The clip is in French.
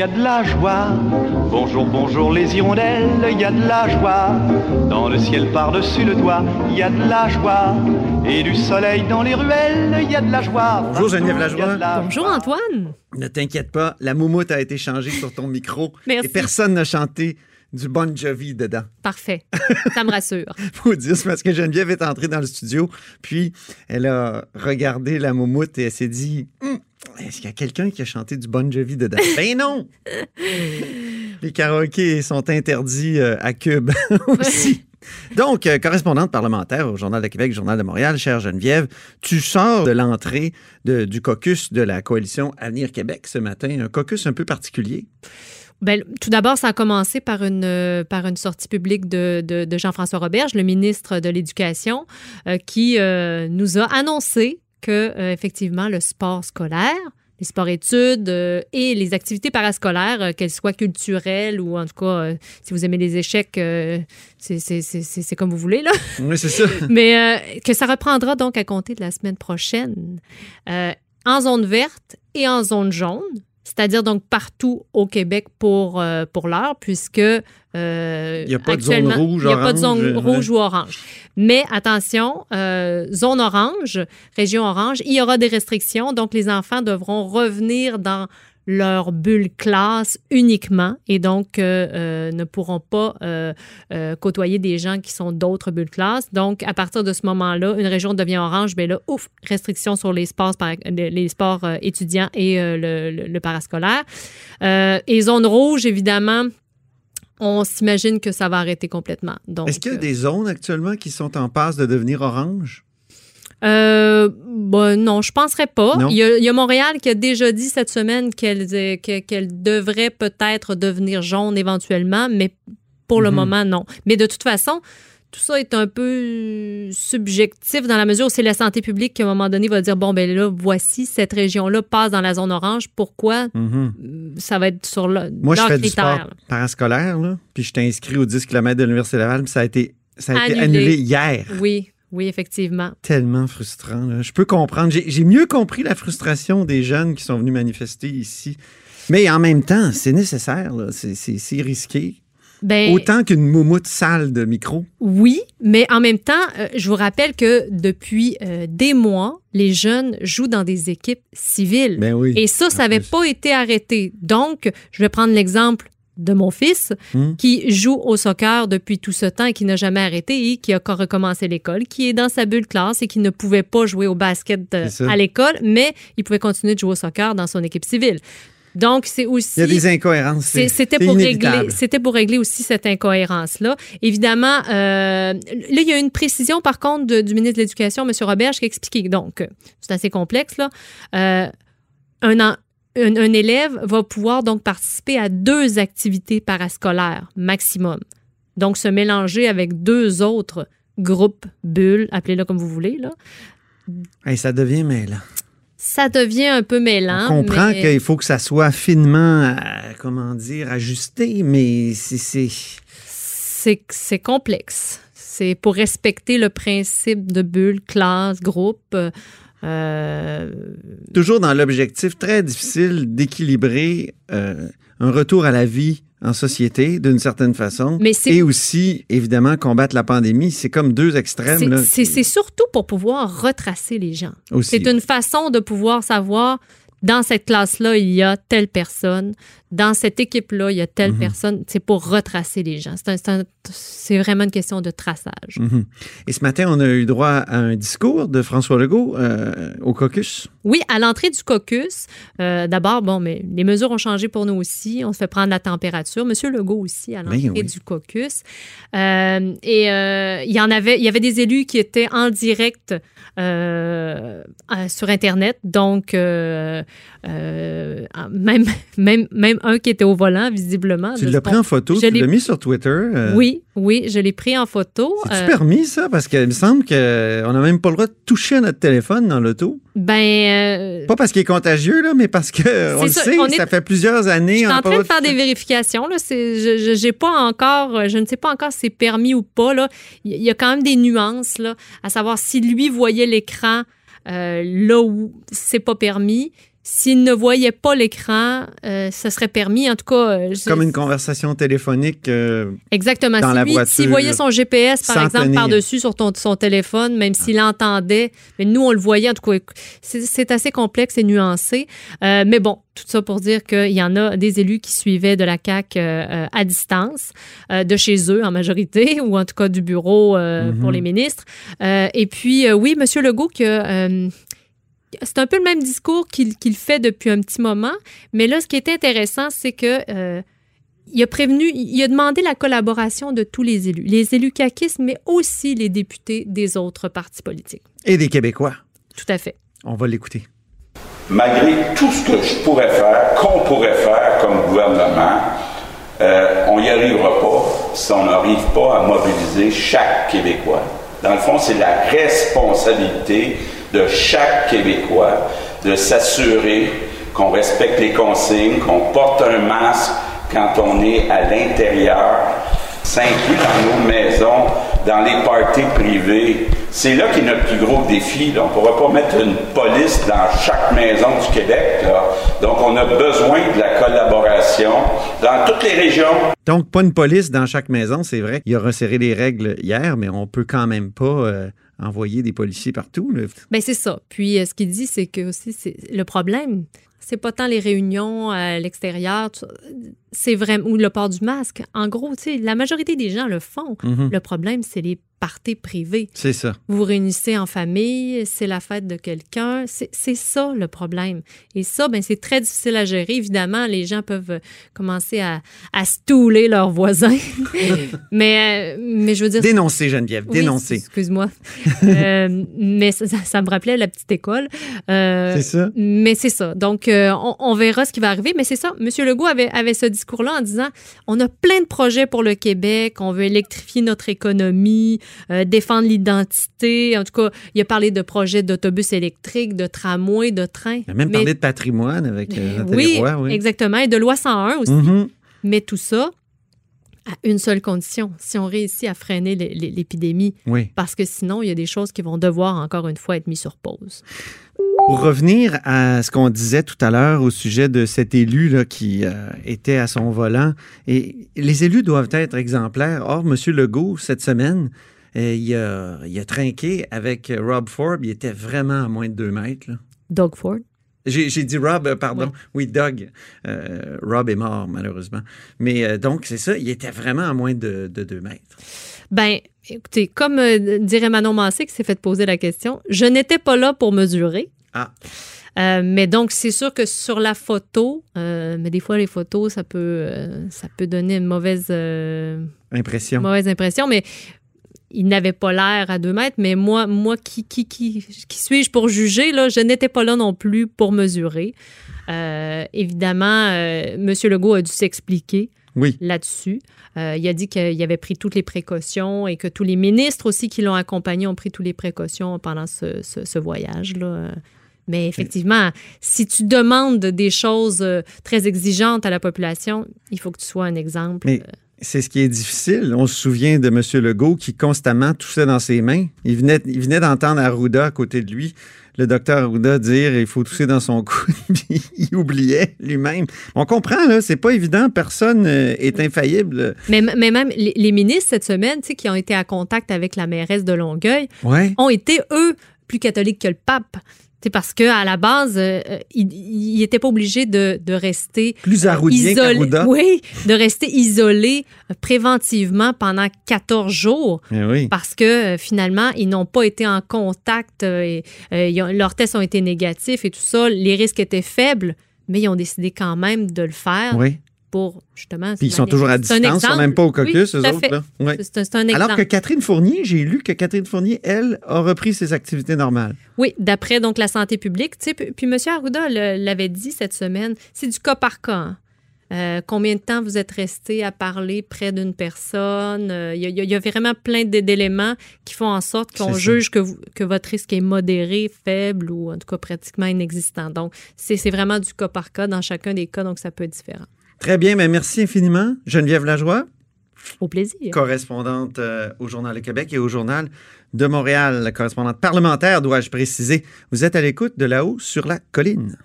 y a de la joie. Bonjour, bonjour les hirondelles, il y a de la joie. Dans le ciel par-dessus le toit, il y a de la joie. Et du soleil dans les ruelles, il y a de la joie. Bonjour Geneviève Lajoie. Bonjour Antoine. Ne t'inquiète pas, la moumoute a été changée sur ton micro Merci. et personne n'a chanté du Bon Jovi dedans. Parfait. Ça me rassure. Faut dire, parce que Geneviève est entrée dans le studio, puis elle a regardé la moumoute et elle s'est dit Hum, Est-ce qu'il y a quelqu'un qui a chanté du Bon Jovi dedans? Ben non Les karaokés sont interdits euh, à Cube aussi. Donc, euh, correspondante parlementaire au Journal de Québec, Journal de Montréal, chère Geneviève, tu sors de l'entrée du caucus de la coalition Avenir Québec ce matin, un caucus un peu particulier. Ben, tout d'abord, ça a commencé par une, euh, par une sortie publique de, de- de Jean-François Roberge, le ministre de l'Éducation, euh, qui euh, nous a annoncé que, euh, effectivement, le sport scolaire, les sports-études euh, et les activités parascolaires, euh, qu'elles soient culturelles ou en tout cas, si vous aimez les échecs, euh, c'est comme vous voulez, là. Oui, c'est ça. Mais euh, que ça reprendra donc à compter de la semaine prochaine euh, en zone verte et en zone jaune, c'est-à-dire donc partout au Québec pour, euh, pour l'heure, puisque euh, Il n'y a pas de zone actuellement, rouge, il n'y a pas de orange, zone ouais. rouge ou orange. Mais attention, euh, zone orange, région orange, il y aura des restrictions, donc les enfants devront revenir dans leur bulle classe uniquement et donc euh, euh, ne pourront pas euh, euh, côtoyer des gens qui sont d'autres bulles classe. Donc, à partir de ce moment-là, une région devient orange, bien là, ouf, restriction sur les sports, les sports étudiants et le, le- le parascolaire. Et zone rouge, évidemment, on s'imagine que ça va arrêter complètement. Est-ce qu'il y a des zones actuellement qui sont en passe de devenir orange? Euh, ben non, je penserais pas. Il y, a, il y a Montréal qui a déjà dit cette semaine qu'elle que- qu'elle devrait peut-être devenir jaune éventuellement, mais pour le Mhm. moment, non. Mais de toute façon, tout ça est un peu subjectif dans la mesure où c'est la santé publique qui, à un moment donné, va dire bon, ben là, voici, cette région-là passe dans la zone orange. Pourquoi? Mhm. Euh, Ça va être sur le, Moi, je fais du critères. sport parascolaire, là, puis je t'ai inscrit aux 10 km de l'Université Laval, puis ça a été, ça a été Annulé. annulé hier. Oui, oui, effectivement. Tellement frustrant. là. Je peux comprendre. J'ai mieux compris la frustration des jeunes qui sont venus manifester ici. Mais en même temps, c'est nécessaire. C'est- risqué. Ben, Autant qu'une moumoute sale de micro. Oui, mais en même temps, euh, je vous rappelle que depuis euh, des mois, les jeunes jouent dans des équipes civiles. Ben oui. Et ça, ça n'avait pas été arrêté. Donc, je vais prendre l'exemple de mon fils Hmm. qui joue au soccer depuis tout ce temps et qui n'a jamais arrêté et qui a encore recommencé l'école, qui est dans sa bulle classe et qui ne pouvait pas jouer au basket euh, à l'école, mais il pouvait continuer de jouer au soccer dans son équipe civile. Donc, c'est aussi... Il y a des incohérences. C'était pour régler, c'était pour régler aussi cette incohérence-là. Évidemment, euh, là, il y a une précision par contre de- du ministre de l'Éducation, M. Roberge, qui a expliqué. Donc, c'est assez complexe là. Euh, un, en- un, un élève va pouvoir donc participer à deux activités parascolaires maximum. Donc, se mélanger avec deux autres groupes, bulles, appelez-le comme vous voulez là. Hey, ça devient mêlant. Ça devient un peu mêlant. On comprend mais- qu'il faut que ça soit finement, euh, comment dire, ajusté, mais c'est- c'est. c'est c'est complexe. C'est pour respecter le principe de bulle, classe, groupe. euh, toujours dans l'objectif très difficile d'équilibrer euh, un retour à la vie en société d'une certaine façon mais et aussi évidemment combattre la pandémie c'est comme deux extrêmes c'est- qui- surtout pour pouvoir retracer les gens. C'est une façon de pouvoir savoir dans cette classe-là, il y a telle personne. Dans cette équipe-là, il y a telle Mhm. personne. C'est pour retracer les gens. C'est vraiment une question de traçage. Mhm. Et ce matin, on a eu droit à un discours de François Legault euh, au caucus. Oui, à l'entrée du caucus, euh, d'abord, bon, mais les mesures ont changé pour nous aussi. On se fait prendre la température. Monsieur Legault aussi à l'entrée Ben oui. du caucus. Euh, et il y en avait, il y avait des élus qui étaient en direct sur Internet. Donc, euh, même, même, même un qui était au volant, visiblement. Tu l'as pris qu'on- en photo, je tu l'as mis sur Twitter. euh, Oui, oui, je l'ai pris en photo. C'est-tu Euh, permis, ça? Parce qu'il me semble qu'on n'a même pas le droit de toucher à notre téléphone dans l'auto. ben, euh, Pas parce qu'il est contagieux, là, mais parce que on le ça, sait, on est- ça fait plusieurs années. Je suis en train de faire des vérifications. Là. C'est, je, pas encore, je ne sais pas encore si c'est permis ou pas. Là. Il y a quand même des nuances, là, à savoir si lui voyait l'écran euh, là où c'est pas permis. S'ils ne voyaient pas l'écran, euh, ça serait permis. En tout cas, euh, Comme une conversation téléphonique. euh, Exactement. dans Si la lui- voiture, S'il voyait son GPS, par exemple, tenir. par-dessus sur ton, son téléphone, même s'il entendait, mais nous, on le voyait, en tout cas, c'est c'est assez complexe et nuancé. Mais bon, tout ça pour dire qu'il y en a des élus qui suivaient de la CAQ euh, à distance, de chez eux en majorité, ou en tout cas du bureau euh, Mhm. pour les ministres. Et puis, oui, M. Legault, que, euh, c'est un peu le même discours qu'il fait depuis un petit moment. Mais là, ce qui est intéressant, c'est que euh, il a prévenu, il a demandé la collaboration de tous les élus, les élus caquistes, mais aussi les députés des autres partis politiques. et des Québécois. Tout à fait. On va l'écouter. malgré tout ce que je pourrais faire, qu'on pourrait faire comme gouvernement, euh, on n'y arrivera pas si on n'arrive pas à mobiliser chaque Québécois. Dans le fond, c'est la responsabilité de chaque Québécois de s'assurer qu'on respecte les consignes, qu'on porte un masque quand on est à l'intérieur. Ça inclut dans nos maisons, dans les parties privées. C'est là qu'est notre plus gros défi. On ne pourra pas mettre une police dans chaque maison du Québec. Donc, on a besoin de la collaboration dans toutes les régions. Donc, pas une police dans chaque maison, c'est vrai. Il a resserré les règles hier, mais on peut quand même pas euh, envoyer des policiers partout. là. Ben c'est ça. Puis euh, ce qu'il dit, c'est que aussi c'est le problème, c'est pas tant les réunions à l'extérieur, tout ça. C'est vraiment ou le port du masque. En gros, tu sais, la majorité des gens le font. Mhm. Le problème, c'est les parties privées. C'est ça. Vous vous réunissez en famille, c'est la fête de quelqu'un. C'est ça le problème. Et ça, ben, c'est très difficile à gérer. Évidemment, les gens peuvent euh, commencer à, à stouler leurs voisins. mais, euh, mais je veux dire. Dénoncer, Geneviève, Oui, dénoncer. Excuse-moi. Euh, mais ça, ça- me rappelait la petite école. Euh, C'est ça. mais c'est ça. Donc, euh, on, on verra ce qui va arriver. Mais c'est ça. M. Legault avait, avait ce discours-là en disant on a plein de projets pour le Québec. On veut électrifier notre économie, euh, défendre l'identité. En tout cas, il a parlé de projets d'autobus électriques, de tramways, de trains. Il a même Mais- parlé de patrimoine avec euh, Nathalie oui, Roy, oui. exactement. Et de loi 101 aussi. Mhm. Mais tout ça à une seule condition si on réussit à freiner l'é- l'é- l'épidémie Oui. parce que sinon, il y a des choses qui vont devoir, encore une fois, être mises sur pause. Pour revenir à ce qu'on disait tout à l'heure au sujet de cet élu là, qui euh, était à son volant, et les élus doivent être exemplaires. Or, M. Legault, cette semaine, euh, il, a, il a trinqué avec Rob Forbes. Il était vraiment à moins de deux mètres. là. Doug Ford. J'ai dit Rob, euh, pardon. Ouais. Oui, Doug. Euh, Rob est mort, malheureusement. Mais euh, donc, c'est ça, il était vraiment à moins de, de deux mètres. Ben, écoutez, comme euh, dirait Manon Massé qui s'est fait poser la question, je n'étais pas là pour mesurer. Ah. Euh, mais donc, c'est sûr que sur la photo, euh, mais des fois, les photos, ça peut, euh, ça peut donner une mauvaise, Impression. mauvaise impression, mais il n'avait pas l'air à deux mètres. Mais moi, moi qui, qui, qui, qui suis-je pour juger? Là, je n'étais pas là non plus pour mesurer. Euh, évidemment, euh, M. Legault a dû s'expliquer Oui. là-dessus. Euh, il a dit qu'il avait pris toutes les précautions et que tous les ministres aussi qui l'ont accompagné ont pris toutes les précautions pendant ce, ce- ce voyage-là. Mais effectivement, si tu demandes des choses très exigeantes à la population, il faut que tu sois un exemple. Mais c'est ce qui est difficile. On se souvient de M. Legault qui constamment toussait dans ses mains. Il venait, il venait d'entendre Arruda à côté de lui, le docteur Arruda dire il faut tousser dans son cou, il oubliait lui-même. On comprend, là, c'est pas évident. Personne euh, est infaillible. Mais, mais même les, les ministres cette semaine, qui ont été en contact avec la mairesse de Longueuil, Ouais. ont été, eux, plus catholiques que le pape. C'est parce qu'à la base, euh, euh, ils n'étaient pas obligés de, de rester Plus arroudien isolés. qu'Arruda. Oui, de rester isolés euh, préventivement pendant 14 jours Eh oui. parce que euh, finalement, ils n'ont pas été en contact, euh, et, euh, ils ont- leurs tests ont été négatifs et tout ça, les risques étaient faibles, mais ils ont décidé quand même de le faire Oui. Pour justement. Puis ils sont toujours à distance, ils sont même pas au Oui, caucus, tout eux autres. là. Ouais. C'est un, c'est un exemple. Alors que Catherine Fournier, j'ai lu que Catherine Fournier, elle, a repris ses activités normales. Oui, d'après donc la santé publique. Tu sais, puis, puis M. Arruda le- l'avait dit cette semaine, c'est du cas par cas. hein. Euh, combien de temps vous êtes resté à parler près d'une personne? Euh, Il y, a- il y a vraiment plein d'éléments qui font en sorte qu'on C'est juge que, vous- que votre risque est modéré, faible ou en tout cas pratiquement inexistant. Donc, c'est c'est vraiment du cas par cas dans chacun des cas, donc ça peut être différent. Très bien, mais merci infiniment. Geneviève Lajoie, Au plaisir. correspondante euh, au Journal de Québec et au Journal de Montréal, correspondante parlementaire, dois-je préciser. Vous êtes à l'écoute de là-haut sur la colline.